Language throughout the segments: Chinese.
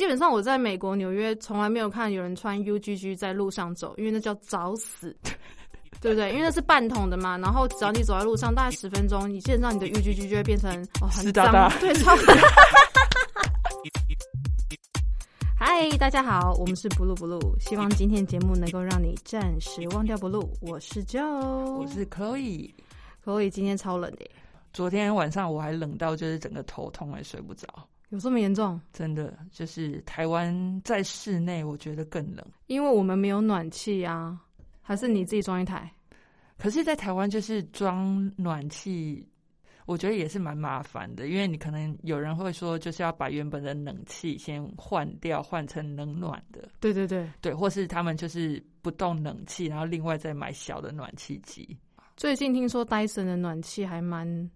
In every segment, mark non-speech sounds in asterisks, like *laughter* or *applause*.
基本上我在美国纽约从来没有看有人穿 UGG 在路上走，因为那叫找死，*laughs* 对不对？因为那是半桶的嘛，然后只要你走在路上大概十分钟，你基本上你的 UGG 就会变成哦很脏对，超。*laughs* 嗨，大家好，我们是 blue blue，希望今天节目能够让你暂时忘掉 blue。我是 Joe，我是 Chloe，Chloe 今天超冷的耶，昨天晚上我还冷到就是整个头痛，也睡不着。有这么严重？真的，就是台湾在室内，我觉得更冷。因为我们没有暖气啊，还是你自己装一台？可是，在台湾就是装暖气，我觉得也是蛮麻烦的，因为你可能有人会说，就是要把原本的冷气先换掉，换成冷暖的，对对对，对，或是他们就是不动冷气，然后另外再买小的暖气机。最近听说戴森的暖气还蛮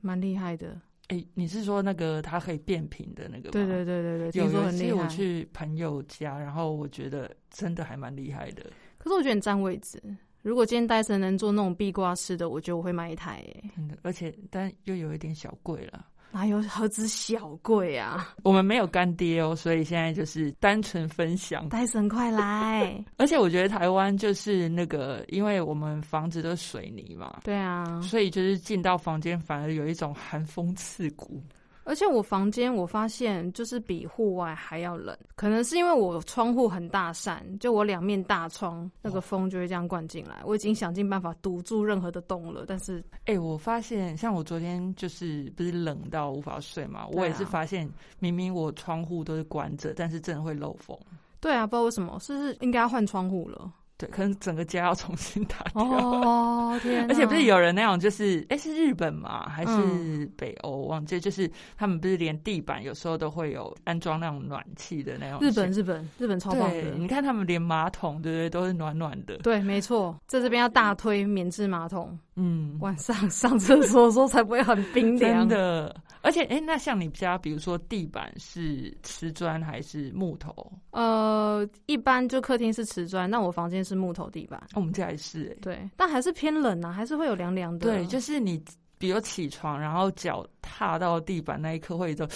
蛮厉害的。哎，你是说那个它可以变频的那个吗？对对对对对，有听说很厉害有一次我。去朋友家，然后我觉得真的还蛮厉害的，可是我觉得你占位置。如果今天戴森能做那种壁挂式的，我觉得我会买一台诶。真的，而且但又有一点小贵了。哪有何止小贵啊？我们没有干爹哦，所以现在就是单纯分享。戴森快来！*laughs* 而且我觉得台湾就是那个，因为我们房子都是水泥嘛，对啊，所以就是进到房间反而有一种寒风刺骨。而且我房间我发现就是比户外还要冷，可能是因为我窗户很大扇，就我两面大窗，那个风就会这样灌进来。我已经想尽办法堵住任何的洞了，但是哎、我发现像我昨天就是不是冷到无法睡嘛，我也是发现明明我窗户都是关着，但是真的会漏风。对啊，不知道为什么，是不是应该要换窗户了？对，可能整个家要重新打掉。哦天！而且不是有人那种，就是哎、是日本嘛，还是嗯北欧？忘记，就是他们不是连地板有时候都会有安装那种暖气的那种。日本日本日本超棒对，的，你看他们连马桶对不对都是暖暖的。对，没错，在这边要大推免治马桶，嗯，晚上上厕所的时候才不会很冰凉。真的。而且哎、那像你家，比如说地板是瓷砖还是木头？呃，一般就客厅是瓷砖，那我房间是木头地板。哦我们家也是哎、对，但还是偏冷啊，还是会有凉凉的。对，就是你比如起床，然后脚踏到地板那一刻会有一种，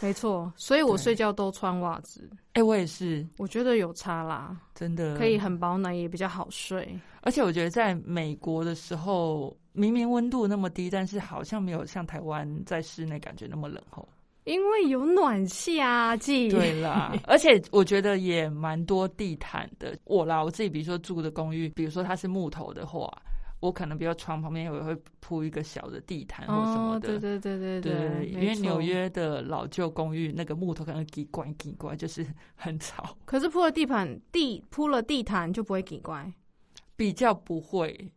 没错，所以我睡觉都穿袜子，哎、我也是我觉得有差啦，真的可以很保暖，也比较好睡。而且我觉得在美国的时候，明明温度那么低，但是好像没有像台湾在室内感觉那么冷吼。因为有暖气啊，记对啦，*laughs* 而且我觉得也蛮多地毯的。我啦，我自己比如说住的公寓，比如说它是木头的话，我可能比如床旁边我会铺一个小的地毯或什么哦，的。对对对对对，因为纽约的老旧公寓那个木头可能叽怪叽怪，就是很吵，可是铺了地毯地铺了地毯就不会给怪比较不会。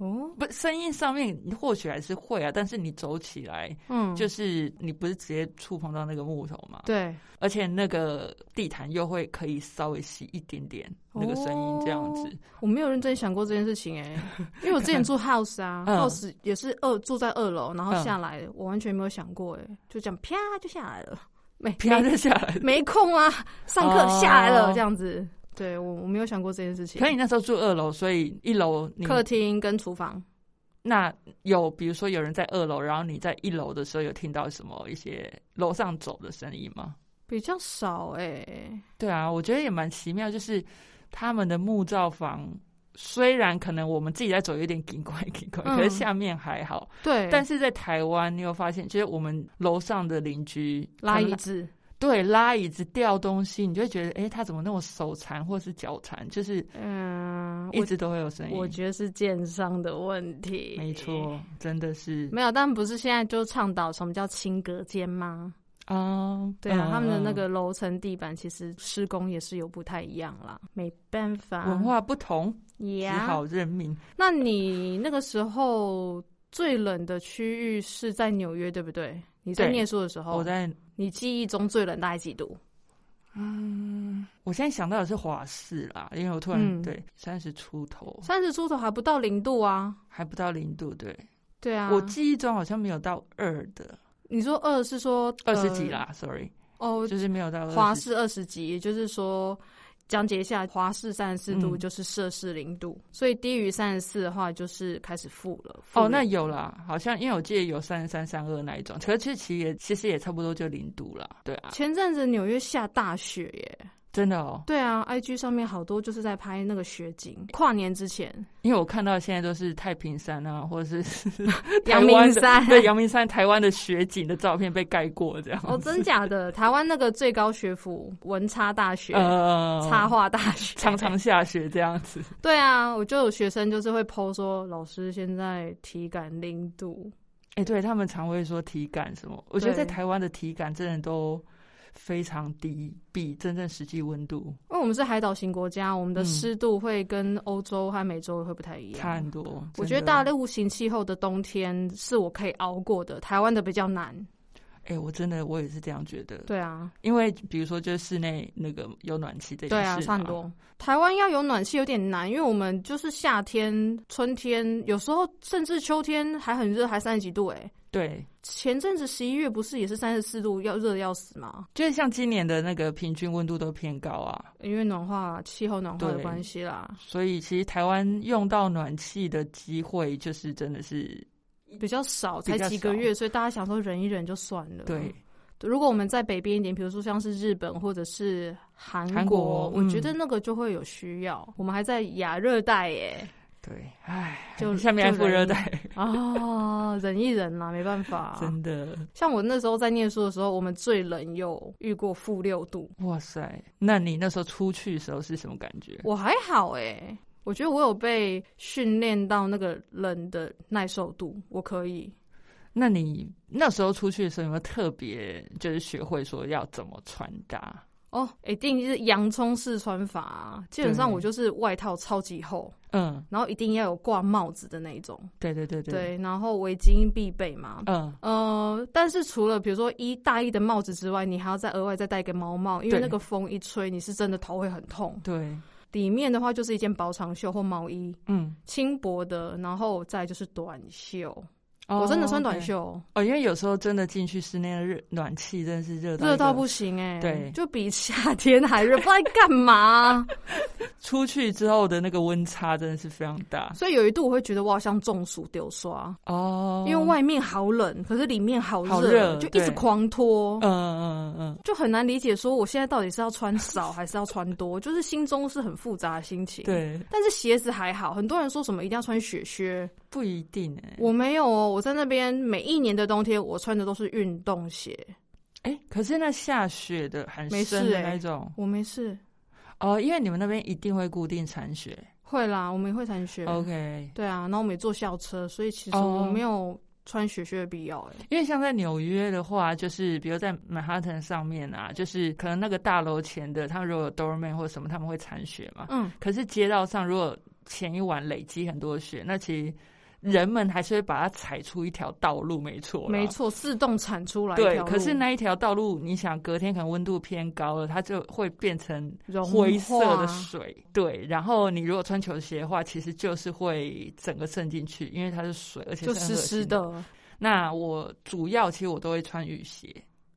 哦。不，声音上面或许还是会啊，但是你走起来，嗯，就是你不是直接触碰到那个木头嘛？对，而且那个地毯又会可以稍微吸一点点那个声音这样子。哦我没有认真想过这件事情哎、*laughs* 因为我之前住 house 啊、嗯 h o u s e 也是二住在二楼，然后嗯下来，我完全没有想过哎、就这样啪就下来了，没啪就下来了。没空啊，上课哦下来了这样子。对我我没有想过这件事情。可你那时候住二楼，所以一楼客厅跟厨房，那有比如说有人在二楼，然后你在一楼的时候有听到什么一些楼上走的声音吗？比较少哎、对啊，我觉得也蛮奇妙，就是他们的木造房。虽然可能我们自己在走有点紧怪紧怪，嗯可是下面还好。对，但是在台湾，你有发现，就是我们楼上的邻居拉椅子，对，拉椅子、掉东西，你就会觉得，哎、他怎么那么手残或是脚残，就是嗯，我一直都会有声音。我觉得是建商的问题，没错，真的是没有，但不是现在就倡导什么叫轻隔间吗？啊，对啊，嗯他们的那嗯个楼层地板其实施工也是有不太一样啦，没办法，文化不同，只。好认命。那你那个时候最冷的区域是在纽约，对不对？你在念书的时候，我在，你记忆中最冷大概几度？嗯，我现在想到的是华氏啦，因为我突然、嗯。对三十出头，三十出头还不到零度啊。还不到零度，对、对啊，我记忆中好像没有到二的，你说二是说二十几呃啦、s o r r y 哦，就是没有到20华氏二十几，也就是说讲解一下，华氏三十四度嗯就是摄氏零度，所以低于三十四的话就是开始负了。负哦，那有啦，好像因为我记得有三十三、三二那一种，可是其实其实也其实也差不多就零度了，对啊，前阵子纽约下大雪耶，真的哦，对啊，IG 上面好多就是在拍那个雪景。跨年之前，因为我看到现在都是太平山啊，或者是 *laughs* 阳明山对阳明山台湾的雪景的照片被盖过这样，哦，真假的？*laughs* 台湾那个最高学府文差大学。呃，插画大学常常下雪这样子，对啊，我就有学生就是会 PO 说，老师现在体感零度，哎、对他们常会说体感什么，我觉得在台湾的体感真的都非常低，比真正实际温度因为我们是海岛型国家，我们的嗯湿度会跟欧洲和美洲会不太一样。差很多。我觉得大陆型气候的冬天是我可以熬过的，台湾的比较难。哎、我真的我也是这样觉得。对啊，因为比如说，就是室内那个有暖气这件对啊。差很多。台湾要有暖气有点难，因为我们就是夏天、春天，有时候甚至秋天还很热，还三十几度哎、对，前阵子十一月不是也是三十四度，要热得要死吗？就是像今年的那个平均温度都偏高啊，因为暖化、气候暖化的对关系啦，所以其实台湾用到暖气的机会就是真的是比较少，才几个月，所以大家想说忍一忍就算了。对。如果我们在北边一点，比如说像是日本或者是韩韩国我觉嗯得那个就会有需要。我们还在亚热带耶，对，唉，就下面副热带，啊，*laughs* 忍一忍啦，没办法。*laughs* 真的，像我那时候在念书的时候，我们最冷有遇过负六度，哇塞！那你那时候出去的时候是什么感觉？我还好哎，我觉得我有被训练到那个冷的耐受度，我可以。那你那时候出去的时候有没有特别就是学会说要怎么穿搭？哦，一定是洋葱式穿法、啊，基本上我就是外套超级厚，嗯，然后一定要有挂帽子的那一种，对对对对，对，然后围巾必备嘛。嗯，呃，但是除了比如说一大衣的帽子之外，你还要再额外再戴一个毛帽，因为那个风一吹，你是真的头会很痛。对，里面的话就是一件薄长袖或毛衣，嗯，轻薄的，然后再就是短袖。哦我真的穿短袖，哦，因为有时候真的进去室内的热暖气真的是热到热到不行哎、对就比夏天还热，不知道干嘛。*laughs* 出去之后的那个温差真的是非常大所以有一度我会觉得我好像中暑丢刷，哦，因为外面好冷，可是里面好好热就一直狂脱。嗯嗯嗯嗯，就很难理解，说我现在到底是要穿少还是要穿多，就是心中是很复杂的心情。，对，但是鞋子还好，很多人说什么一定要穿雪靴，不一定哎、我没有哦。我在那边每一年的冬天，我穿的都是运动鞋，哎、可是那下雪的很没深的那种、我没事。哦，因为你们那边一定会固定铲雪。会啦，我们也会铲雪。OK，对啊，然后我们也坐校车，所以其实哦我没有穿雪靴的必要、欸。因为像在纽约的话，就是比如在曼哈顿上面啊，就是可能那个大楼前的，他们如果有 doorman 或者什么，他们会铲雪嘛。嗯，可是街道上如果前一晚累积很多雪，那其实人们还是会把它踩出一条道路，没错，没。错，自动产出来一对，可是那一条道路，你想隔天可能温度偏高了，它就会变成灰色的水。对，然后你如果穿球鞋的话，其实就是会整个渗进去，因为它是水，而且就是湿湿。的那我主要其实我都会穿雨鞋。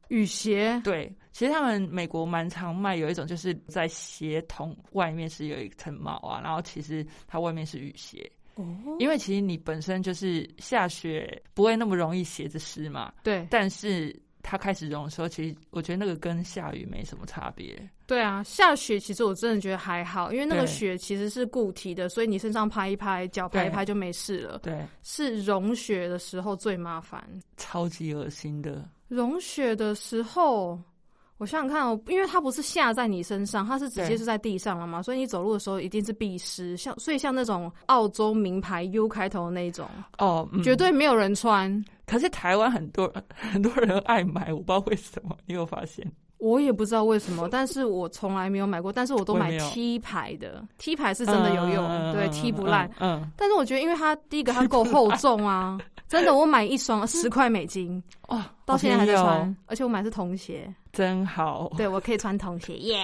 雨鞋。对，其实他们美国蛮常卖有一种，就是在鞋筒外面是有一层毛啊，然后其实它外面是雨鞋，哦，因为其实你本身就是下雪不会那么容易鞋子湿嘛，对但是它开始融的时候，其实我觉得那个跟下雨没什么差别。对啊，下雪其实我真的觉得还好，因为那个雪其实是固体的，所以你身上拍一拍，脚拍一拍就没事了。对，是融雪的时候最麻烦。超级恶心的。融雪的时候，我想想看哦，因为它不是下在你身上，它是直接对是在地上了嘛，所以你走路的时候一定是必湿。像所以像那种澳洲名牌 U 开头的那种，哦，嗯、绝对没有人穿。可是台湾很多 *laughs* 很多人爱买，我不知道为什么，你有发现？我也不知道为什么，但是我从来没有买过，但是我都买 T 牌的，T 牌是真的有用，嗯对 T 不烂。。嗯，嗯但是我觉得，因为它第一个它够厚重啊，真的，我买一双十块美金，*laughs* 哇，到现在还在穿，哦，而且我买的是童鞋，真好。对我可以穿童鞋，耶、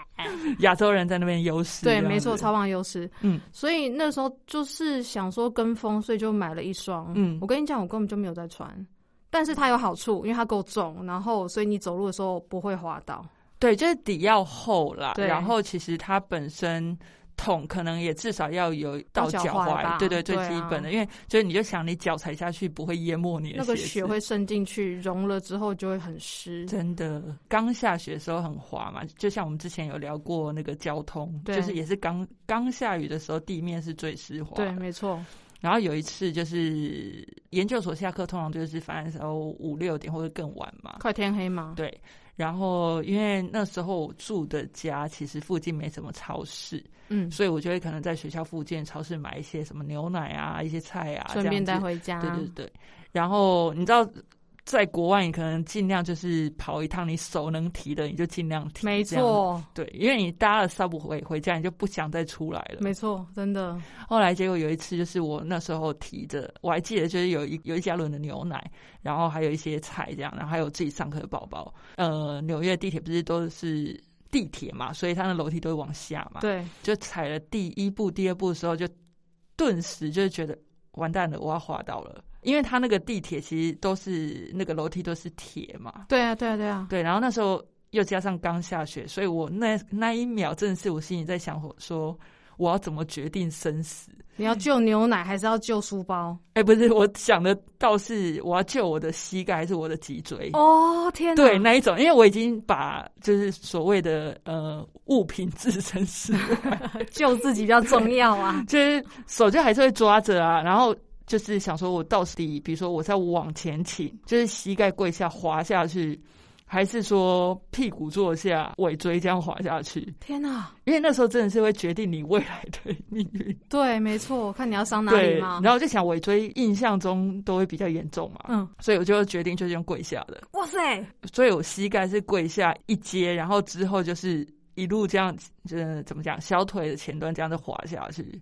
*laughs* 亚洲人在那边优势。对，没错，超棒优势。嗯，所以那时候就是想说跟风，所以就买了一双。嗯我跟你讲，我根本就没有在穿，但是它有好处，因为它够重，然后所以你走路的时候不会滑倒。对，就是底要厚啦，然后其实它本身。桶可能也至少要有到脚踝吧对对，最基本的，因为就是你就想你脚踩下去不会淹没你的那个鞋子血会渗进去，融了之后就会很湿。真的，刚下雪的时候很滑嘛，就像我们之前有聊过那个交通，对就是也是刚刚下雨的时候，地面是最湿滑。对，。没错。然后有一次就是研究所下课，通常就是反正时候五六点或者更晚嘛。快天黑嘛。对。然后因为那时候我住的家其实附近没什么超市，嗯，所以我就会可能在学校附近超市买一些什么牛奶啊、一些菜啊，顺便带回家。对对对，然后你知道，在国外你可能尽量就是跑一趟，你手能提的你就尽量提，没。错，对，因为你搭了 subway 回家，你就不想再出来了。没错，真的。后来结果有一次，就是我那时候提着，我还记得就是有一有一加仑的牛奶，然后还有一些菜这样，然后还有自己上课的宝宝。呃，纽约地铁不是都是地铁嘛，所以它的楼梯都会往下嘛。对，就踩了第一步、第二步的时候，就顿时就是觉得完蛋了，我要滑倒了。因为它那个地铁其实都是那个楼梯都是铁嘛，对啊，对啊，对啊。对。然后那时候又加上刚下雪，所以我那那一秒真的是我心里在想说，我要怎么决定生死？你要救牛奶还是要救书包？哎，不是，我想的倒是我要救我的膝盖还是我的脊椎？哦，天哪！对，那一种，因为我已经把就是所谓的呃物品置身事外，*laughs* 救自己比较重要啊。*laughs* 就是手就还是会抓着啊，然后就是想说，我到底，比如说我在往前倾，就是膝盖跪下滑下去，还是说屁股坐下尾椎这样滑下去？天哪！因为那时候真的是会决定你未来的命运。对，没错，看你要伤哪里，嘛。然后我就想尾椎印象中都会比较严重嘛，嗯，所以我就决定就是用跪下的，哇塞，所以我膝盖是跪下一阶，然后之后就是一路这样，就是怎么讲，小腿的前端这样子滑下去。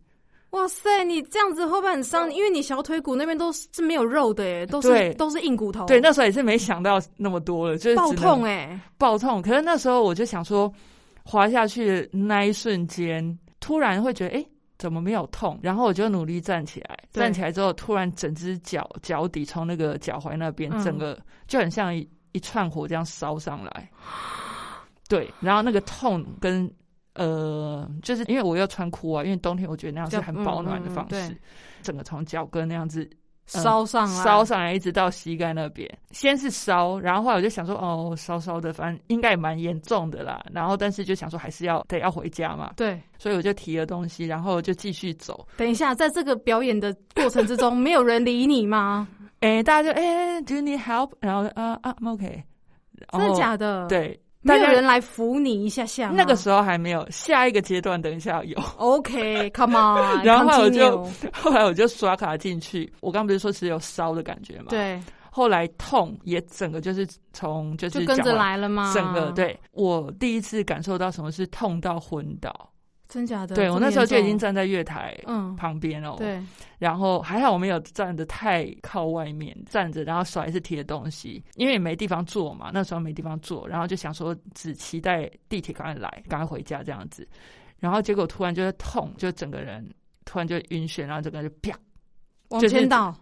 哇塞，你这样子会不会很伤？因为你小腿骨那边都是是没有肉的耶，都是都是硬骨头。对，那时候也是没想到那么多了，就是爆痛哎，爆痛。可是那时候我就想说，滑下去的那一瞬间，突然会觉得，哎、怎么没有痛？然后我就努力站起来，站起来之后，突然整只脚脚底从那个脚踝那边，嗯整个就很像一一串火这样烧上来。对，然后那个痛跟呃，就是因为我要穿裤啊，因为冬天我觉得那样是很保暖的嗯嗯嗯方式，整个从脚跟那样子烧上来，烧上来，一直到膝盖那边。先是烧，然后后来我就想说，哦，烧烧的，反正应该也蛮严重的啦。然后但是就想说，还是要得要回家嘛，对。所以我就提了东西，然后就继续走。等一下，在这个表演的过程之中，没有人理你吗？*laughs* 哎，大家就哎，Do you need help？然后啊啊 I'm，OK。真的假的？，对，大家人来扶你一下下。那个时候还没有，下一个阶段等一下有。OK，Come *laughs* on，然后后来我就后来我就刷卡进去，我刚不是说只有烧的感觉嘛？。对，后来痛也整个就是从就是就跟着来了吗？整个，对我第一次感受到什么是痛到昏倒。真假的？对我那时候就已经站在月台嗯，旁边哦，，对，然后还好我没有站的太靠外面，站着，然后手还是提着东西，因为也没地方坐嘛，那时候没地方坐，然后就想说只期待地铁赶快来，赶快回家这样子，然后结果突然就是痛，就整个人突然就晕眩，然后整个人就啪，往就是前倒。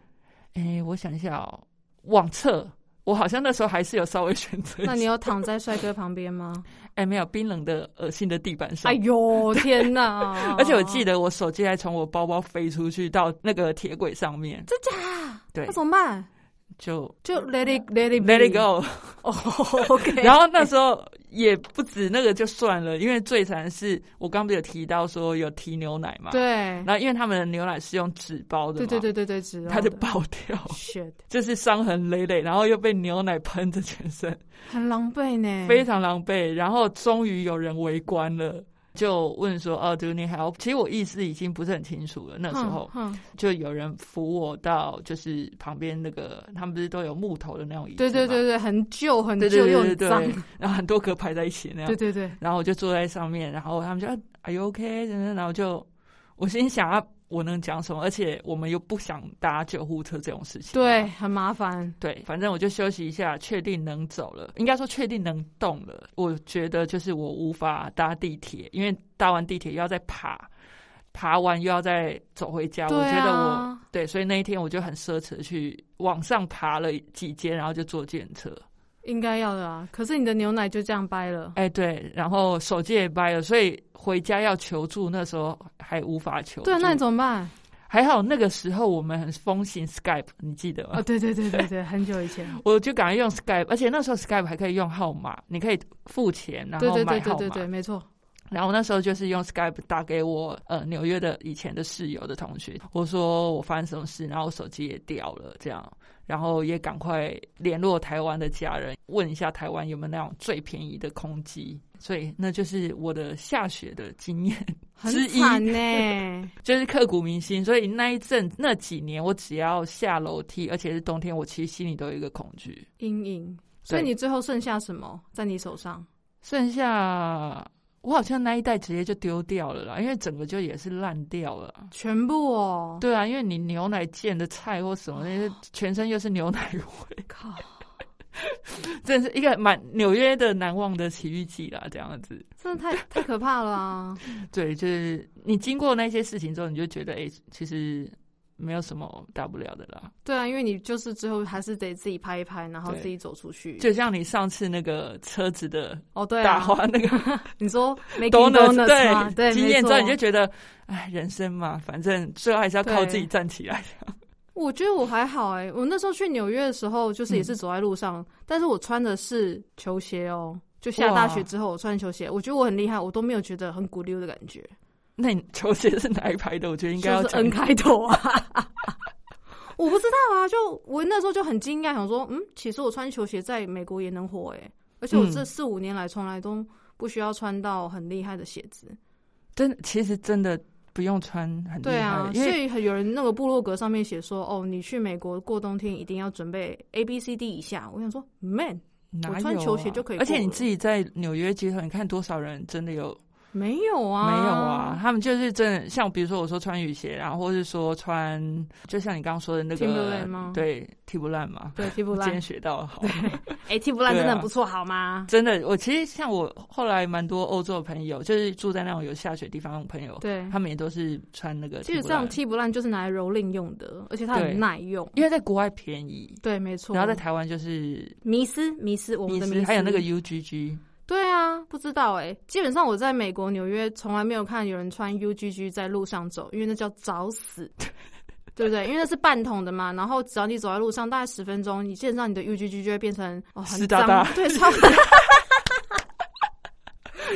哎，我想一下哦，往侧。我好像那时候还是有稍微选择，那你有躺在帅哥旁边吗？*laughs* 哎没有冰冷的恶心的地板上哎，呦，*laughs* 天哪！而且我记得我手机还从我包包飞出去到那个铁轨上面，真假？对那，怎么办？就就 let it let it let it go。哦，OK。*laughs* 然后那时候也不止那个就算了，因为最惨是我刚不是有提到说有提牛奶嘛，对然后因为他们的牛奶是用纸包的，对对对对对，知道它就爆掉，shit，就是伤痕累累，然后又被牛奶喷着全身，很狼狈呢。非常狼狈。然后终于有人围观了。就问说哦，Do you need help？其实我意思已经不是很清楚了。那时候就有人扶我到，就是旁边那个，他们不是都有木头的那种椅子对对对对，很旧很旧又脏。然后很多格排在一起那样对。对对，然后我就坐在上面，然后他们就啊 Are you OK？然后就我心想啊，我能讲什么？而且我们又不想搭救护车这种事情。对，很麻烦。对，反正我就休息一下，确定能走了，应该说确定能动了。我觉得就是我无法搭地铁，因为搭完地铁又要再爬，爬完又要再走回家。对我觉得我啊，对，所以那一天我就很奢侈的去往上爬了几阶，然后就坐电车。应该要的啊。可是你的牛奶就这样掰了，哎，对，然后手机也掰了，所以回家要求助，那时候还无法求助。对，那你怎么办？还好那个时候我们很风行 Skype，你记得吗？哦，对对对对对，很久以前，*laughs* 我就赶快用 Skype，而且那时候 Skype 还可以用号码，你可以付钱然后对对买号码。对对对对，没错。然后那时候就是用 Skype 打给我呃纽约的以前的室友的同学，我说我发生什么事，然后我手机也掉了，这样，然后也赶快联络台湾的家人，问一下台湾有没有那种最便宜的空机，所以那就是我的下雪的经验 *laughs* 很之一，呢，*laughs* 就是刻骨铭心。所以那一阵那几年，我只要下楼梯，而且是冬天，我其实心里都有一个恐惧。阴影。所以你最后剩下什么在你手上？剩下我好像那一袋直接就丢掉了啦，因为整个就也是烂掉了。全部哦，对啊，因为你牛奶溅的菜或什么那些，全身又是牛奶味，靠，*laughs* 真的是一个蛮纽约的难忘的奇遇记啦。这样子，真的太太可怕了啊！*laughs* 对，就是你经过那些事情之后，你就觉得，哎、其实没有什么大不了的啦。对啊，因为你就是最后还是得自己拍一拍，然后自己走出去。就像你上次那个车子的哦，对啊，打滑那个 *laughs* 你说 *laughs* donuts，donuts 吗？对，对，经验之后你就觉得，哎，人生嘛，反正最后还是要靠自己站起来。我觉得我还好哎、我那时候去纽约的时候，就是也是嗯走在路上，但是我穿的是球鞋哦。就下大雪之后，我穿球鞋，我觉得我很厉害，我都没有觉得很鼓溜的感觉。那你球鞋是哪一排的？我觉得应该要就是讲 N 开头啊。*laughs* 我不知道啊，就我那时候就很惊讶，想说，嗯，其实我穿球鞋在美国也能火哎、而且我这嗯四五年来从来都不需要穿到很厉害的鞋子。真，其实真的不用穿很厉害对啊，，因所为以有人那个部落格上面写说，哦，你去美国过冬天一定要准备 A B C D 以下。我想说，man，我穿球鞋啊就可以而且你自己在纽约街头，你看多少人真的有没有啊，没有啊？，他们就是真的，像比如说我说穿雨鞋，然后或是说穿，就像你刚刚说的那个对，踢不烂嘛。对，踢不烂今天烂，学到好，哎，踢不烂真的很不错，好吗？真的，我其实像我后来蛮多欧洲的朋友，就是住在那种有下雪地方的朋友，对，他们也都是穿那个基本踢不烂上踢不烂就是拿来蹂躏用的，而且它很耐用。因为在国外便宜，对，没错。然后在台湾就是迷失迷失我们迷的迷失，失还有那个 UGG，对啊，不知道哎、基本上我在美国纽约从来没有看有人穿 UGG 在路上走，因为那叫找死，*laughs* 对不对？因为那是半桶的嘛，然后只要你走在路上大概十分钟，你基本上你的 UGG 就会变成哦很脏，湿哒哒对，*laughs* 超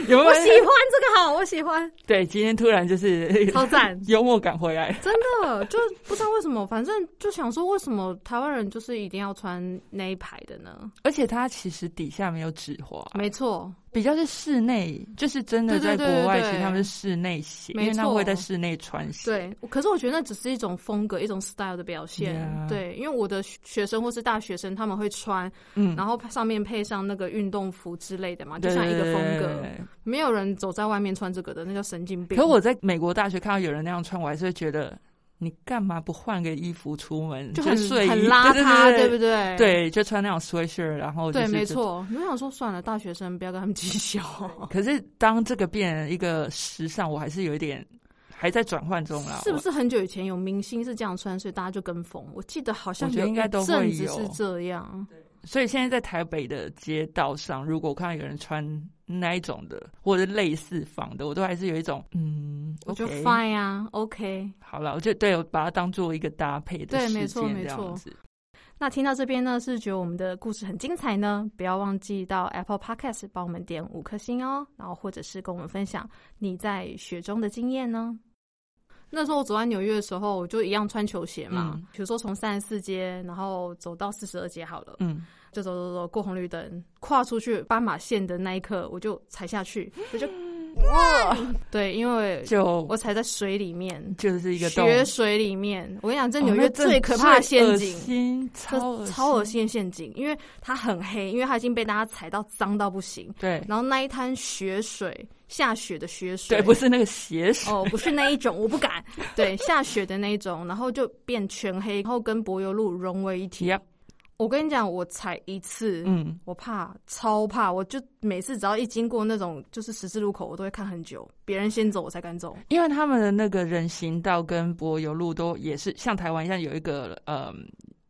有没有？我喜欢这个好，我喜欢，对，今天突然就是超赞。*laughs* 幽默感回来，真的就不知道为什么，反正就想说，为什么台湾人就是一定要穿那一排的呢？而且它其实底下没有纸花，没错，比较是室内，就是真的在国外，其实他们是室内鞋，因没错为他们会在室内穿鞋。对，可是我觉得那只是一种风格，一种 style 的表现。对，因为我的学生或是大学生，他们会穿，嗯，然后上面配上那个运动服之类的嘛，就像一个风格。没有人走在外面穿这个的，那叫神经病。可我在美国大学看到有人那样穿，我还是会觉得，你干嘛不换个衣服出门？就很睡很邋遢，对不对？对，就穿那种 sweatshirt，然后就对。没错。我想说，算了，大学生不要跟他们计较。*laughs* 可是当这个变一个时尚，我还是有一点还在转换中啦。是不是很久以前有明星是这样穿，所以大家就跟风？我记得好像我觉得有应该都会一阵子有是这样。我？所以现在在台北的街道上，如果我看到有人穿那一种的，或者类似仿的，我都还是有一种嗯，我就 fine 啊，OK。好了，我就对我把它当做一个搭配的事对没错件没错这样子。那听到这边呢，是觉得我们的故事很精彩呢，不要忘记到 Apple Podcast 帮我们点五颗星哦，然后或者是跟我们分享你在雪中的经验呢。那时候我走在纽约的时候，我就一样穿球鞋嘛，嗯。比如说从三十四街，然后走到四十二街好了，嗯，就走走走过红绿灯，跨出去斑马线的那一刻，我就踩下去，我就哇，对，因为就我踩在水里面，就是一个洞雪水里面，我跟你讲，这哦纽约最可怕的陷阱。心，超恶超恶。心的陷阱，因为它很黑，因为它已经被大家踩到脏到不行。对然后那一滩雪水，下雪的雪水，对，不是那个血水，哦，不是那一种，*laughs* 我不敢。对，下雪的那一种，然后就变全黑，然后跟柏油路融为一体。Yep 我跟你讲，我踩一次，嗯，我怕，超怕，我就每次只要一经过那种就是十字路口，我都会看很久，别人先走我才敢走。因为他们的那个人行道跟柏油路都也是像台湾一样有一个呃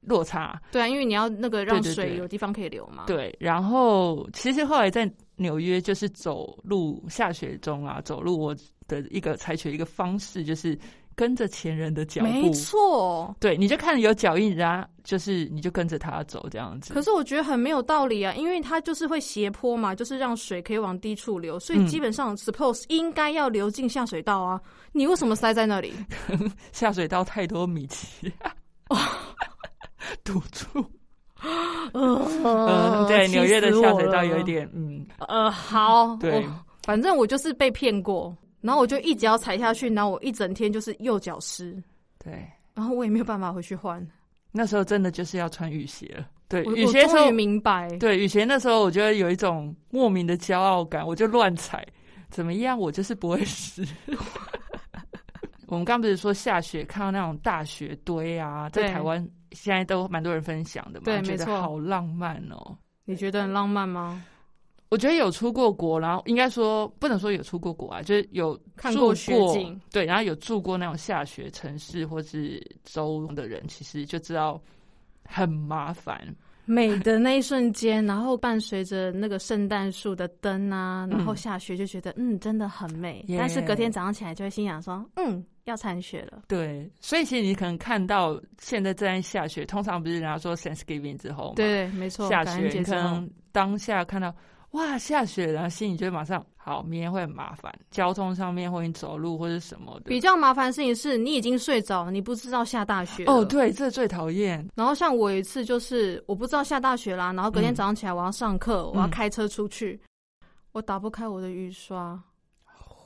落差。对啊，因为你要那个让水有地方可以流嘛。对，然后其实后来在纽约就是走路下雪中啊，走路我的一个采取一个方式就是跟着前人的脚没步。错。对，你就看有脚印，然后就是你就跟着他走这样子。可是我觉得很没有道理啊，因为它就是会斜坡嘛，就是让水可以往低处流，所以嗯基本上 suppose 应该要流进下水道啊。你为什么塞在那里？*laughs* 下水道太多米奇，*laughs* 堵住。*laughs* 嗯，呃对，气纽约的下水道有一点，嗯，呃，好，对反正我就是被骗过，然后我就一脚踩下去，然后我一整天就是右脚湿，对。然后我也没有办法回去换。那时候真的就是要穿雨鞋了。对，雨鞋终于，明白，对雨鞋那时候，我觉得有一种莫名的骄傲感，我就乱踩，怎么样，我就是不会湿。*laughs* 我们刚不是说下雪看到那种大雪堆啊，在台湾现在都蛮多人分享的嘛，觉得对没错好浪漫哦。你觉得很浪漫吗？我觉得有出过国，然后应该说不能说有出过国啊，就是有住看过雪景对，然后有住过那种下雪城市或是州的人，其实就知道很麻烦。美的那一瞬间，然后伴随着那个圣诞树的灯啊，然后下雪，就觉得嗯真的很美。耶但是隔天早上起来就会心想说，嗯，要铲雪了。对，所以其实你可能看到现在正在下雪，通常不是人家说 Thanksgiving 之后嘛，对，没错，下雪，你可能当下看到哇下雪，然后心里就会马上好，明天会很麻烦，交通上面或你走路或者什么的比。较麻烦的事情是你已经睡着，你不知道下大雪哦，了。对，这最讨厌。然后像我有一次就是我不知道下大雪啦，然后隔天嗯早上起来我要上课，我要嗯开车出去，我打不开我的雨刷，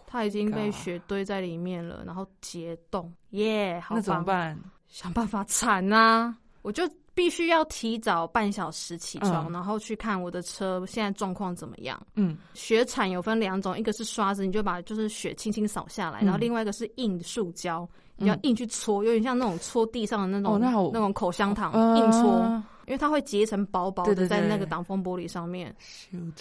它已经被雪堆在里面了，然后结冻，耶、好那怎么棒！办？想办法铲啊！我就必须要提早半小时起床，嗯。然后去看我的车现在状况怎么样。嗯，雪铲有分两种，一个是刷子，你就把就是雪轻轻扫下来，嗯。然后另外一个是硬塑胶，你要硬去搓，有点像那种搓地上的那种、哦那好种口香糖，硬搓，啊因为它会结成薄薄的在那对个挡风玻璃上面。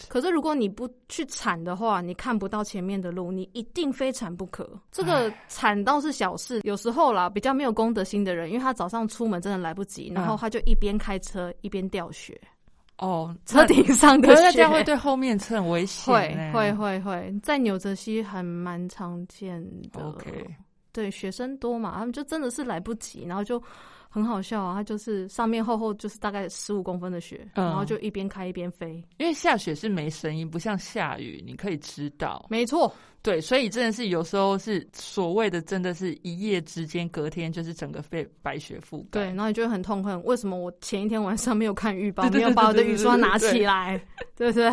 可是如果你不去铲的话，你看不到前面的路，你一定非铲不可。这个铲倒是小事，有时候啦，比较没有公德心的人，因为他早上出门真的来不及，然后他就一边开车一边掉雪，哦，车顶上的雪这样会对后面车很危险。会会会，在纽泽西很蛮常见的。OK，对，学生多嘛，他们就真的是来不及，然后就很好笑啊，它就是上面厚厚就是大概十五公分的雪，嗯然后就一边开一边飞。因为下雪是没声音，不像下雨，你可以知道。没错，对，所以真的是有时候是所谓的，真的是一夜之间，隔天就是整个被白雪覆盖。对，然后你就会很痛恨，为什么我前一天晚上没有看预报，对对对没有把我的雨刷拿起来，对不对？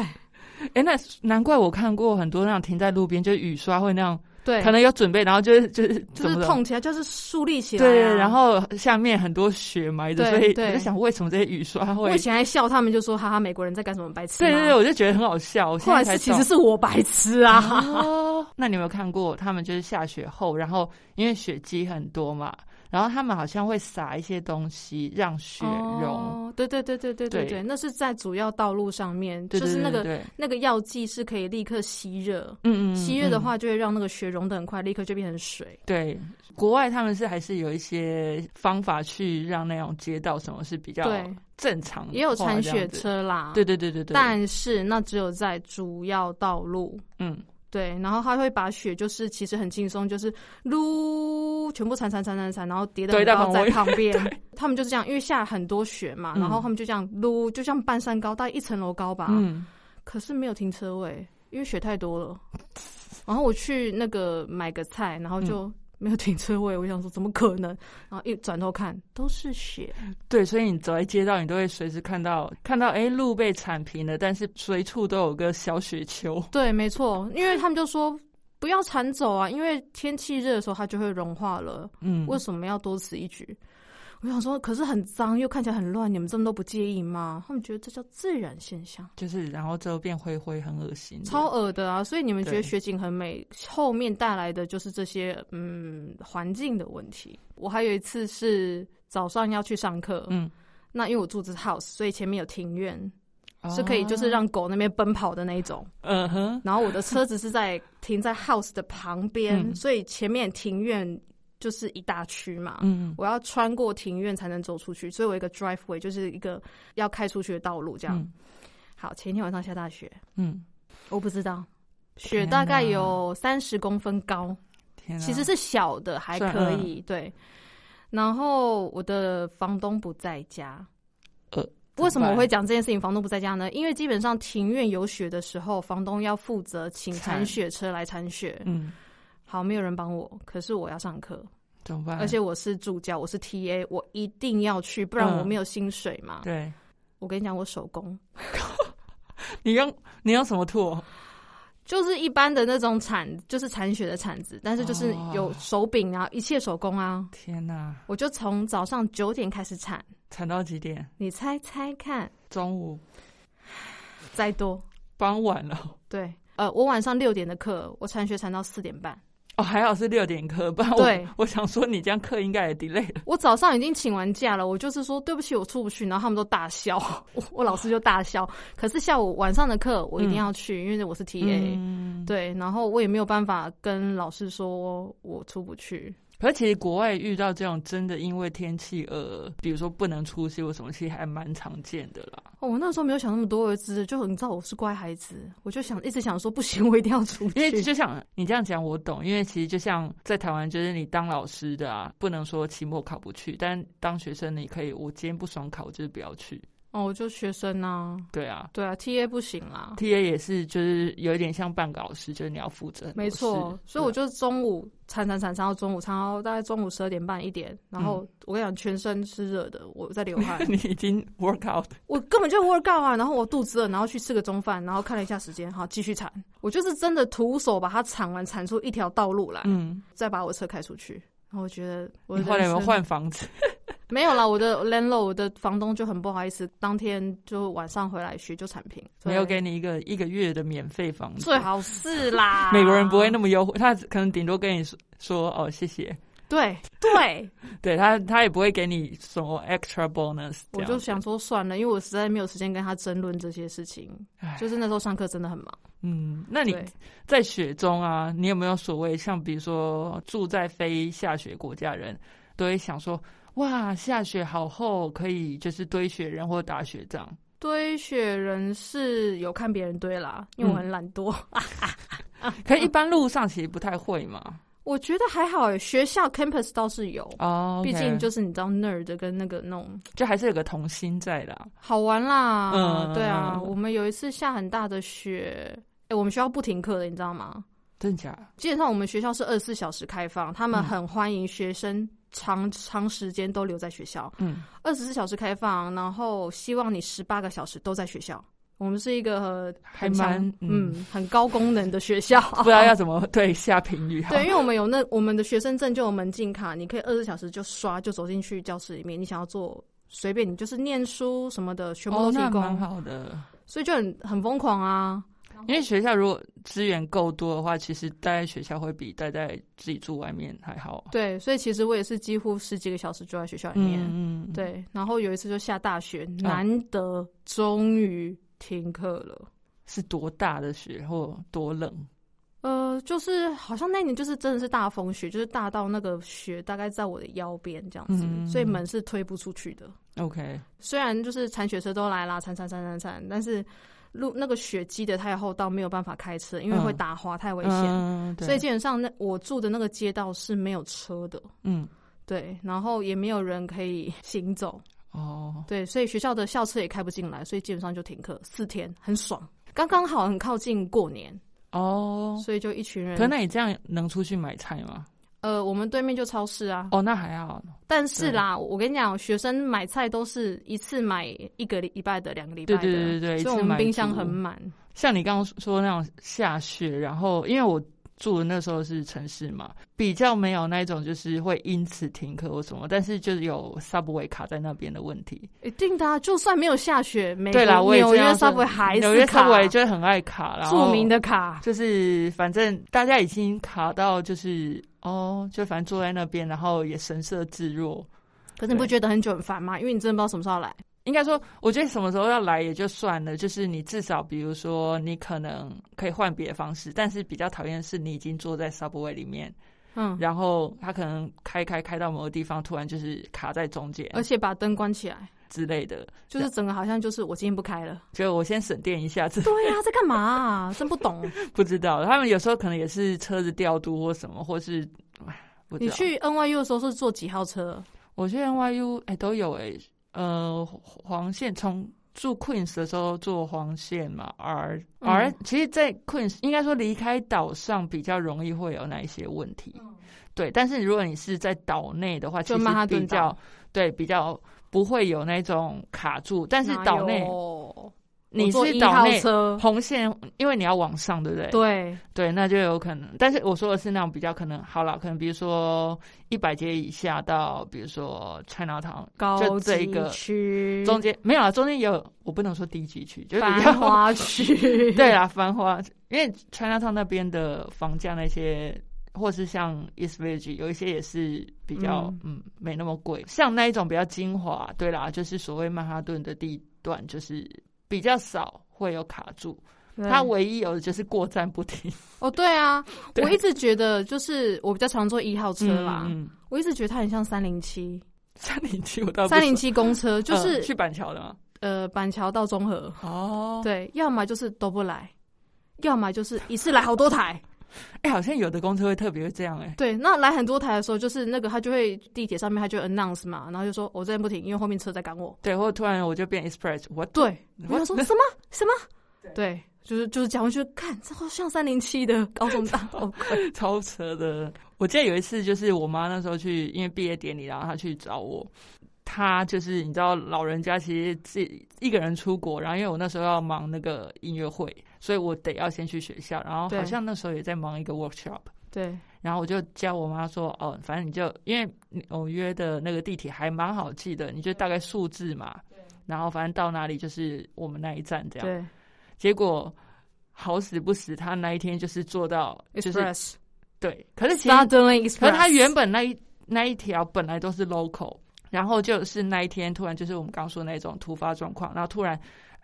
哎，那难怪我看过很多那种停在路边，就雨刷会那样，对，可能有准备，然后就是就是就是痛起来，就是竖立起来、啊。对，然后下面很多雪埋着，所以我就想，为什么这些雨刷会我以？前还笑他们，就说哈哈，美国人在干什么白痴？对对对，。我就觉得很好笑。后来才其实是我白痴啊，哦，那你有没有看过他们就是下雪后，然后因为雪积很多嘛，然后他们好像会撒一些东西让雪融。哦，对对对对对对对，那是在主要道路上面，就是那个那个药剂是可以立刻吸热。嗯嗯。吸热的话，就会让那个雪融的很快，立刻就变成水。对，国外他们是还是有一些方法去让那种街道什么是比较正常，也有铲雪车啦。对对对对对。但是那只有在主要道路。嗯。对，然后他会把雪，就是其实很轻松，就是撸全部铲铲铲铲铲，然后叠的高在旁旁 *laughs* 边。他们就是这样，因为下很多雪嘛，嗯然后他们就这样撸，就像半山高，大概一层楼高吧。嗯，可是没有停车位，因为雪太多了。然后我去那个买个菜，然后就嗯没有停车位，*laughs* 我想说怎么可能？然后一转头看都是雪，对，所以你走在街道，你都会随时看到看到，哎，路被铲平了，但是随处都有个小雪球，*laughs* 对，没错，因为他们就说不要铲走啊，因为天气热的时候它就会融化了。嗯，为什么要多此一举？我想说，可是很脏又看起来很乱，你们这么都不介意吗？他们觉得这叫自然现象，就是然后之后变灰灰，很恶心，超恶的啊！所以你们觉得雪景很美，后面带来的就是这些嗯环境的问题。我还有一次是早上要去上课，嗯，那因为我住的是 house，所以前面有庭院，是可以就是让狗那边奔跑的那一种。嗯哼，然后我的车子是在 *laughs* 停在 house 的旁边，嗯所以前面庭院就是一大区嘛，嗯我要穿过庭院才能走出去，所以我一个 driveway 就是一个要开出去的道路，这样。嗯好，前一天晚上下大雪，嗯，我不知道，雪大概有三十公分高，天啊，其实是小的，还可以。对，然后我的房东不在家。呃，为什么我会讲这件事情？房东不在家呢？因为基本上庭院有雪的时候，房东要负责请铲铲雪车来铲雪。嗯，好，没有人帮我，可是我要上课，怎么办？而且我是助教，我是 TA，我一定要去，不然嗯我没有薪水嘛。对 *laughs* 我跟你讲，我手工 *laughs* 你用你用什么拓？就是一般的那种铲，就是铲雪的铲子，但是就是有哦手柄啊，一切手工啊。天哪，我就从早上九点开始铲，铲到几点？你猜猜看，中午、再多傍晚了。对。呃，我晚上六点的课，我铲雪铲到四点半。哦，还好是六点课，不然我对我想说你这样课应该也 delay 了。我早上已经请完假了，我就是说对不起，我出不去，然后他们都大笑，我我老师就大笑。可是下午晚上的课我一定要去，因为我是 TA，、嗯，对，然后我也没有办法跟老师说我出不去。可是其实国外遇到这种真的因为天气而，比如说不能出席或什么，其实还蛮常见的啦。哦，我那时候没有想那么多，儿子就你知道我是乖孩子，我就想一直想说不行，我一定要出去。因为就像你这样讲，我懂。因为其实就像在台湾，就是你当老师的啊，不能说期末考不去，但当学生你可以，我今天不爽考，我就是不要去。哦，我就学生啊，对啊对啊，TA 不行啦。，T A 也是，就是有一点像半个老师，就是你要负责没错，所以我就中午铲铲铲铲到中午，铲到大概中午十二点半一点，然后我跟你讲，全身是热的，我在流汗，*laughs* 你已经 work out，*laughs* 我根本就 work out 啊，然后我肚子饿，然后去吃个中饭，然后看了一下时间，好继续铲，我就是真的徒手把它铲完，铲出一条道路来，嗯，再把我车开出去。然后我觉得你后来有没有换房子？*laughs* 没有啦，我的 landlord 我的房东就很不好意思，当天就晚上回来学就铲平，没有给你一个一个月的免费房子，最好是啦。*laughs* 美国人不会那么优惠，他可能顶多跟你说说哦谢谢，对对，*laughs* 对他他也不会给你什么 extra bonus。我就想说算了，因为我实在没有时间跟他争论这些事情，就是那时候上课真的很忙。嗯，那你在雪中啊，你有没有所谓像比如说住在非下雪国家人，都会想说哇下雪好厚，可以就是堆雪人或打雪仗。堆雪人是有看别人堆啦，因为我很懒惰。可是一般路上其实不太会嘛。我觉得还好诶，学校 campus 倒是有，哦毕竟就是你知道 nerd 跟那个那种就还是有个童心在啦。好玩啦。嗯对啊，我们有一次下很大的雪，哎、我们学校不停课的，你知道吗？真假？基本上我们学校是二十四小时开放，他们嗯很欢迎学生长长时间都留在学校，嗯，二十四小时开放，然后希望你十八个小时都在学校。我们是一个呃还蛮嗯嗯很高功能的学校，*laughs* 不知道要怎么对下评语好。*laughs* 对，因为我们有那我们的学生证就有门禁卡，你可以二十四小时就刷就走进去教室里面，你想要做随便你就是念书什么的全部哦，都提供，好的。所以就很很疯狂啊。因为学校如果资源够多的话，其实待在学校会比待在自己住外面还好。对，所以其实我也是几乎十几个小时就在学校里面。嗯嗯，对，然后有一次就下大雪，难得终于停课了。是多大的雪或多冷？呃，就是好像那年就是真的是大风雪，就是大到那个雪大概在我的腰边这样子，嗯所以门是推不出去的。OK，虽然就是铲雪车都来啦，铲铲铲铲铲，但是路那个雪积的太厚到没有办法开车，因为嗯会打滑，太危险。所以基本上那我住的那个街道是没有车的，嗯对，然后也没有人可以行走，哦，对，所以学校的校车也开不进来，所以基本上就停课四天，很爽，刚刚好很靠近过年，哦，所以就一群人。可那你这样能出去买菜吗？呃，我们对面就超市啊，哦，那还好。但是啦，我跟你讲，学生买菜都是一次买一个礼拜的、两个礼拜的，对对对对一次所以我们冰箱很满。像你刚刚说那种下雪，然后因为我住的那时候是城市嘛，比较没有那种就是会因此停课或什么，但是就是有 subway 卡在那边的问题。一定的、啊，就算没有下雪，没对啦，我也纽约 subway 还纽约 subway 就是很爱卡，然后著名的卡。就是反正大家已经卡到就是哦，就反正坐在那边，然后也神色自若。可是你不觉得很久很烦吗？因为你真的不知道什么时候来。应该说，我觉得什么时候要来也就算了，就是你至少比如说你可能可以换别的方式，但是比较讨厌的是你已经坐在 subway 里面，嗯，然后他可能开开开到某个地方，突然就是卡在中间，而且把灯关起来，之类的，就是整个好像就是我今天不开了。就我先省电一下，子对呀、在干嘛、啊？真不懂。*laughs* 不知道。他们有时候可能也是车子调度或什么，或是。你去 NYU 的时候是坐几号车？我去 NYU 哎、都有哎、呃黄线从住 Queens 的时候坐黄线嘛而而、其实，在 Queens 应该说离开岛上比较容易会有哪一些问题，对。但是如果你是在岛内的话，其实比较对比较不会有那种卡住，但是岛内你是岛内车，红线，因为你要往上，对不对？对，对，那就有可能。但是我说的是那种比较可能，好了，可能比如说一百节以下到，比如说 China Town 高级就这一个区，中间没有啊，中间有我不能说低级区，就是比较繁华区，对啦，繁华，因为 China Town 那边的房价那些。或是像 East Village 有一些也是比较嗯没那么贵，像那一种比较精华，对啦，就是所谓曼哈顿的地段，就是比较少会有卡住，对。它唯一有的就是过站不停。哦，对啊，*laughs* 对。我一直觉得就是我比较常坐一号车啦，嗯，我一直觉得它很像三零七，三零七我到三零七公车 *laughs* 就是、嗯去板桥的吗？呃板桥到中和，哦，对，要么就是都不来，要么就是一次来好多台。哎、好像有的公车会特别会这样、哎，对，那来很多台的时候，就是那个他就会地铁上面他就会 announce 嘛，然后就说我这边不停，因为后面车在赶我。对，或者突然我就变 express，我对，我我想说 *laughs* 什么什么？对，就是就是讲，我觉得看这好像三零七的高中大 *laughs* 哦，超扯的。我记得有一次，就是我妈那时候去，因为毕业典礼，然后她去找我。她就是你知道，老人家其实自己一个人出国，然后因为我那时候要忙那个音乐会，所以我得要先去学校，然后好像那时候也在忙一个 workshop，对，然后我就教我妈说，哦，反正你就因为纽约的那个地铁还蛮好记的，你就大概数字嘛，然后反正到哪里就是我们那一站这样。对。结果好死不死，他那一天就是做到，就是，express，对，可是其实 suddenly express，可是他原本那一那一条本来都是 local，然后就是那一天突然就是我们刚说那种突发状况，然后突然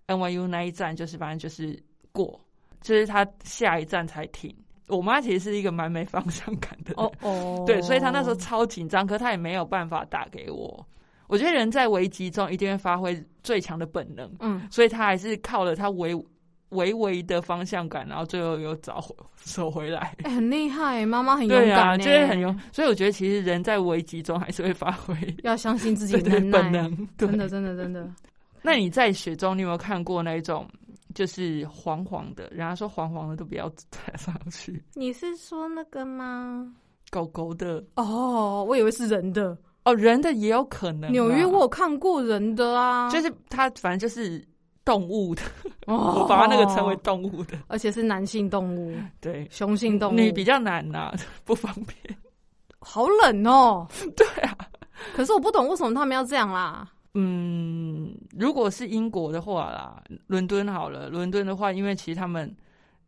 NYU 那一站就是反正就是过，就是他下一站才停。我妈其实是一个蛮没方向感的人，哦哦，*laughs* 对，所以她那时候超紧张，可她也没有办法打给我。我觉得人在危机中一定会发挥最强的本能，嗯，所以她还是靠了她微微微的方向感，然后最后又找回 *laughs* 走回来。哎，很厉害，妈妈很勇对啊，敢，就是很勇，，所以我觉得其实人在危机中还是会发挥要相信自己对对能耐本，能。对真的，真的真的，那你在雪中，你有没有看过那一种就是黄黄的？人家说黄黄的都不要踩上去，你是说那个吗？狗狗的哦，我以为是人的。哦，人的也有可能啊。纽约我有看过人的啊，就是它，反正就是动物的，哦我把它那个称为，动物的。而且是男性动物，*laughs* 对，雄性动物，你比较难呐、不方便。好冷哦。*laughs* 对啊，可是我不懂为什么他们要这样啦。嗯，如果是英国的话啦，伦敦好了，伦敦的话，因为其实他们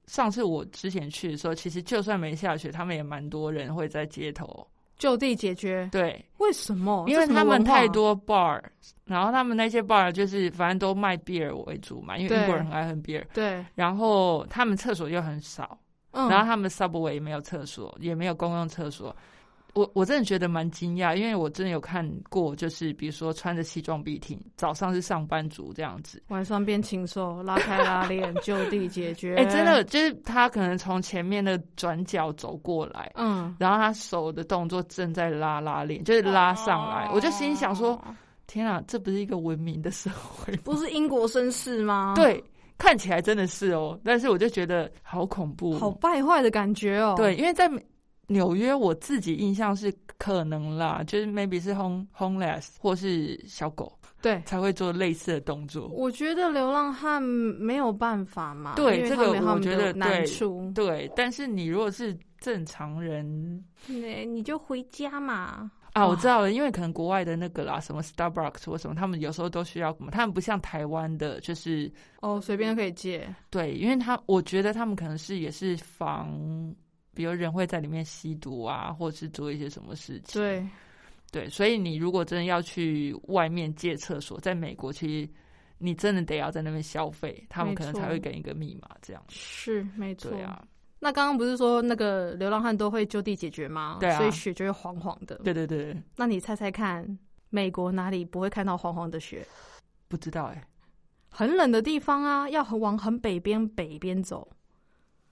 上次我之前去的时候，其实就算没下雪，他们也蛮多人会在街头。就地解决，对，为什么？因为他们太多 bar，然后他们那些 bar 就是反正都卖 beer 为主嘛，因为英国人很爱喝 beer，对，然后他们厕所又很少，嗯，然后他们 subway 也没有厕所，也没有公用厕所。我我真的觉得蛮惊讶，因为我真的有看过，就是比如说穿着西装笔挺，早上是上班族这样子，晚上变禽兽，拉开拉链，就地解决。哎、真的，就是他可能从前面的转角走过来，嗯，然后他手的动作正在拉拉链，就是拉上来，我就心想说，哦，天啊，这不是一个文明的社会？*laughs* 不是英国绅士吗？，对，看起来真的是哦，但是我就觉得好恐怖，好败坏的感觉哦。对，因为在美纽约，我自己印象是可能啦，就是 maybe 是 home homeless 或是小狗对，才会做类似的动作。我觉得流浪汉没有办法嘛，对这个我觉得难对处。对，但是你如果是正常人你，你就回家嘛。啊，我知道了，因为可能国外的那个啦，什么 Starbucks 或什么，他们有时候都需要，他们不像台湾的，就是哦，随便可以借。对，因为他我觉得他们可能是也是防，比如人会在里面吸毒啊，或者是做一些什么事情。对，对，所以你如果真的要去外面借厕所，在美国，其实你真的得要在那边消费，他们可能才会给你一个密码这样。是没错。对啊，那刚刚不是说那个流浪汉都会就地解决吗？对啊所以雪就会黄黄的。对对对，那你猜猜看，美国哪里不会看到黄黄的雪？不知道哎、很冷的地方啊，要很往很北边北边走。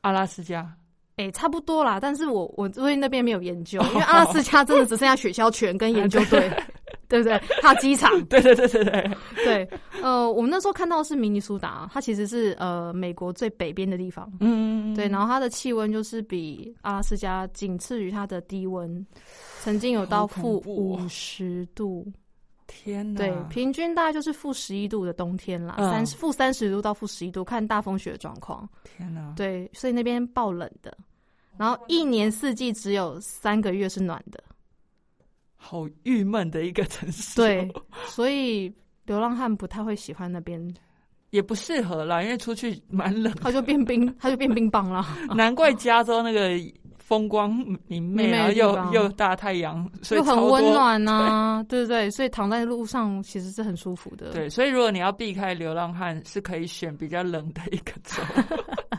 阿拉斯加哎、差不多啦，但是我我对那边没有研究，因为阿拉斯加真的只剩下雪橇犬跟研究队，*laughs* 对不对？还有机场，对对对对对，对，呃，我们那时候看到的是明尼苏达，它其实是呃美国最北边的地方，嗯，对，然后它的气温就是比阿拉斯加仅次于它的低温，曾经有到负五十度，天呐，对，平均大概就是负十一度的冬天啦，嗯。三十负三十度到负十一度，看大风雪的状况。天呐，对，所以那边爆冷的，然后一年四季只有三个月是暖的，好郁闷的一个城市、对，所以流浪汉不太会喜欢那边，也不适合啦，因为出去蛮冷，他就变冰，*laughs* 他就变冰棒了。难怪加州那个风光明媚，然后又又大太阳，所以就很温。暖呐、对对对，所以躺在路上其实是很舒服的。对，所以如果你要避开流浪汉，是可以选比较冷的一个州。*laughs*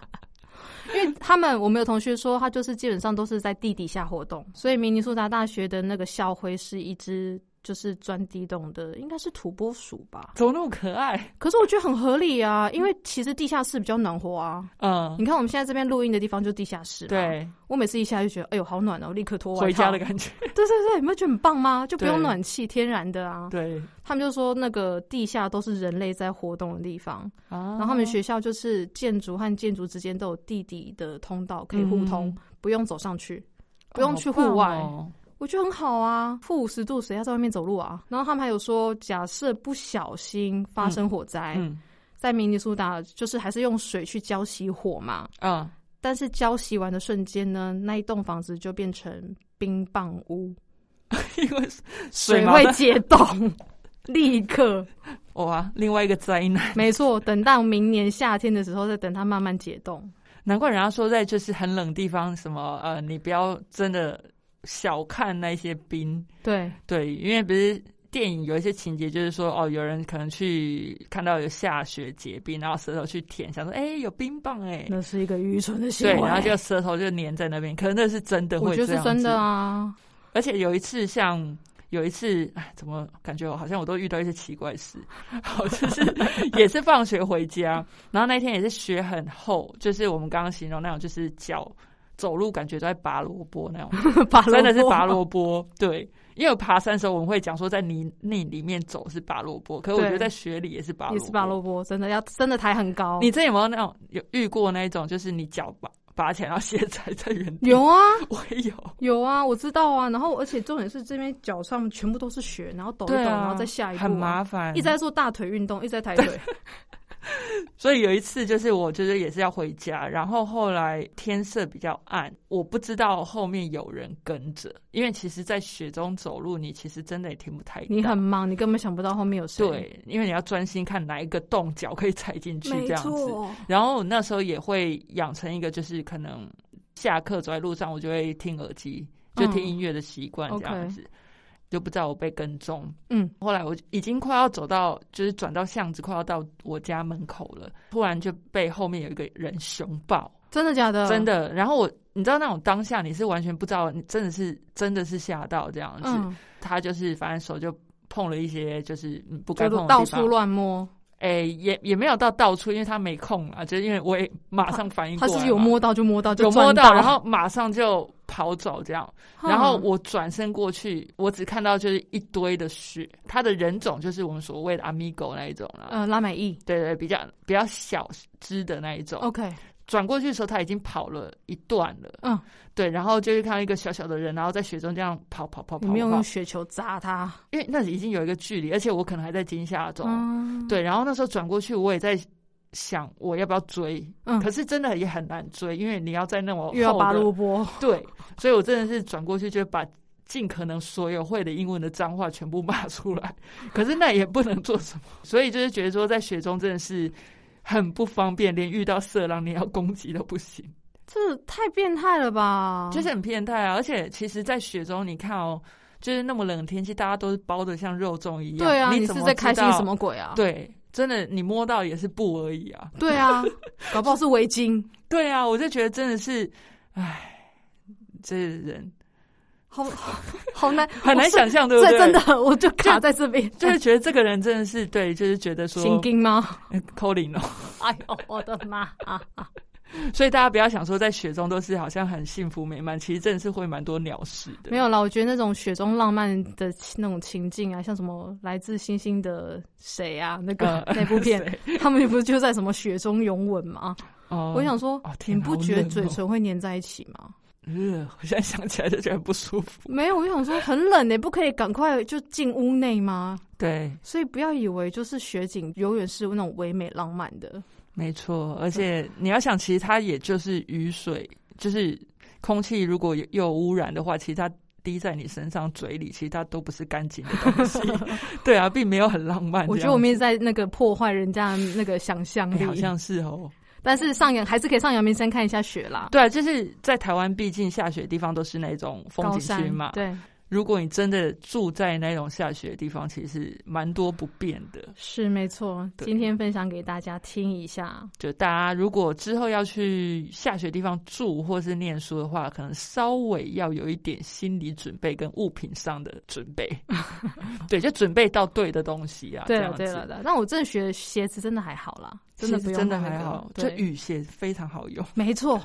他们我们有同学说，他就是基本上都是在地底下活动，所以明尼苏达大学的那个校徽是一只就是钻地洞的，应该是土拨鼠吧？怎么那么可爱？可是我觉得很合理啊，因为其实地下室比较暖和啊。嗯，你看我们现在这边录音的地方就是地下室，，对，我每次一下就觉得，哎呦好暖哦，立刻脱外套回家的感觉。对对对，你们觉得很棒吗？就不用暖气，天然的啊。对他们就说那个地下都是人类在活动的地方，啊然后他们学校就是建筑和建筑之间都有地底的通道可以互通，嗯不用走上去，不用去户外。哦我觉得很好啊，负五十度谁要在外面走路啊？然后他们还有说，假设不小心发生火灾，嗯在明尼苏达就是还是用水去浇熄火嘛，嗯，但是浇熄完的瞬间呢，那一栋房子就变成冰棒屋，*laughs* 因为水嘛会解冻，立刻。*laughs* 哇，另外一个灾难。没错，等到明年夏天的时候，再等它慢慢解冻。难怪人家说在就是很冷地方，什么呃，你不要真的小看那些冰，对，对，因为不是电影有一些情节，就是说哦，有人可能去看到有下雪结冰，然后舌头去舔，想说哎、有冰棒哎、那是一个愚蠢的行对，为。然后就舌头就粘在那边，可能那是真的我会这样觉得是真的。啊。而且有一次像。有一次，哎，怎么感觉我好像我都遇到一些奇怪事？*laughs* 好，就是 *laughs* 也是放学回家，然后那天也是雪很厚，就是我们刚刚形容那种，就是脚走路感觉都在拔萝卜那种，*laughs* 拔真的是拔萝卜。对，因为我爬山的时候我们会讲说在泥泞里面走是拔萝卜，可是我觉得在雪里也是拔。也是拔萝卜，真的要真的抬很高。你这有没有那种有遇过那一种，就是你脚拔拔起来，然后鞋踩在原地？有，啊 *laughs* 我也有。有啊，我知道啊。然后而且重点是这边脚上全部都是雪，然后抖一抖，啊，然后再下一步、啊，很麻烦，一直在做大腿运动，一直在抬腿。*laughs* *laughs* 所以有一次，就是我就是也是要回家，然后后来天色比较暗，我不知道后面有人跟着，因为其实，在雪中走路，你其实真的也听不太到。你很忙，你根本想不到后面有谁。，对，因为你要专心看哪一个洞脚可以踩进去这样子。然后我那时候也会养成一个，就是可能下课走在路上，我就会听耳机，就听嗯音乐的习惯这样子。就不知道我被跟踪，嗯，后来我已经快要走到，就是转到巷子，快要到我家门口了，突然就被后面有一个人熊抱，真的假的？真。的。然后我，你知道那种当下你是完全不知道，你真的是真的是吓到这样子。嗯，他就是反正手就碰了一些就是嗯不该碰的地方，到处乱摸，哎、也也没有到到处，因为他没空啊，就是因为我也马上反应过来嘛，他是有摸到就摸到，就有摸到，然后马上就跑走这样。嗯然后我转身过去，我只看到就是一堆的雪，它的人种就是我们所谓的阿米狗那一种啦。呃拉美裔对对，比较比较小只的那一种。，OK，转过去的时候，他已经跑了一段了。嗯，对，然后就是看到一个小小的人，然后在雪中这样跑跑跑跑你没有用雪球砸他？因为那已经有一个距离，而且我可能还在惊吓中。嗯，对，然后那时候转过去，我也在想我要不要追，嗯可是真的也很难追，因为你要在那么又要拔萝卜，*laughs* 对，所以我真的是转过去就把尽可能所有会的英文的脏话全部骂出来，*laughs* 可是那也不能做什么，所以就是觉得说在雪中真的是很不方便，连遇到色狼你要攻击都不行，这太变态了吧？就是很变态啊！而且其实，在雪中你看哦，就是那么冷的天气，大家都是包的像肉粽一样，对啊，你是在开心什么鬼啊？，对，真的你摸到也是布而已啊。对啊，*laughs* 搞不好是围巾。对啊，我就觉得真的是，唉，这人好好难，*laughs* 很难想象，对不对？真的，我就卡在这边，就是觉得这个人真的是对，就是觉得说心经吗？扣零哦，哎呦，我的妈啊！*laughs* 所以大家不要想说在雪中都是好像很幸福美满，其实真的是会蛮多鸟事的。没有啦，我觉得那种雪中浪漫的那种情境啊，像什么来自星星的谁啊，那个 *laughs* 那部片，*laughs* 他们不是就在什么雪中拥吻吗？哦，我想说，你不觉得嘴唇会粘在一起吗？呃，我现在想起来就觉得不舒服。没有，我想说很冷，你不可以赶快就进屋内吗？对，所以不要以为就是雪景永远是那种唯美浪漫的。没错，而且你要想，其实它也就是雨水，就是空气如果有污染的话，其实它滴在你身上、嘴里，其实它都不是干净的东西。*laughs* 对啊，并没有很浪漫。我觉得我们在那个破坏人家那个想象力，好像是哦。*laughs* 但是上阳还是可以上阳明山看一下雪啦。对啊，就是在台湾，毕竟下雪的地方都是那种风景区嘛。对。如果你真的住在那种下雪的地方，其实蛮多不便的。是没错，今天分享给大家听一下。就大家如果之后要去下雪地方住或是念书的话，可能稍微要有一点心理准备跟物品上的准备。*laughs* 对，就准备到对的东西啊。对了，对了的。但我真的学鞋子真的还好啦，真的真的还好，这雨鞋非常好用。没错。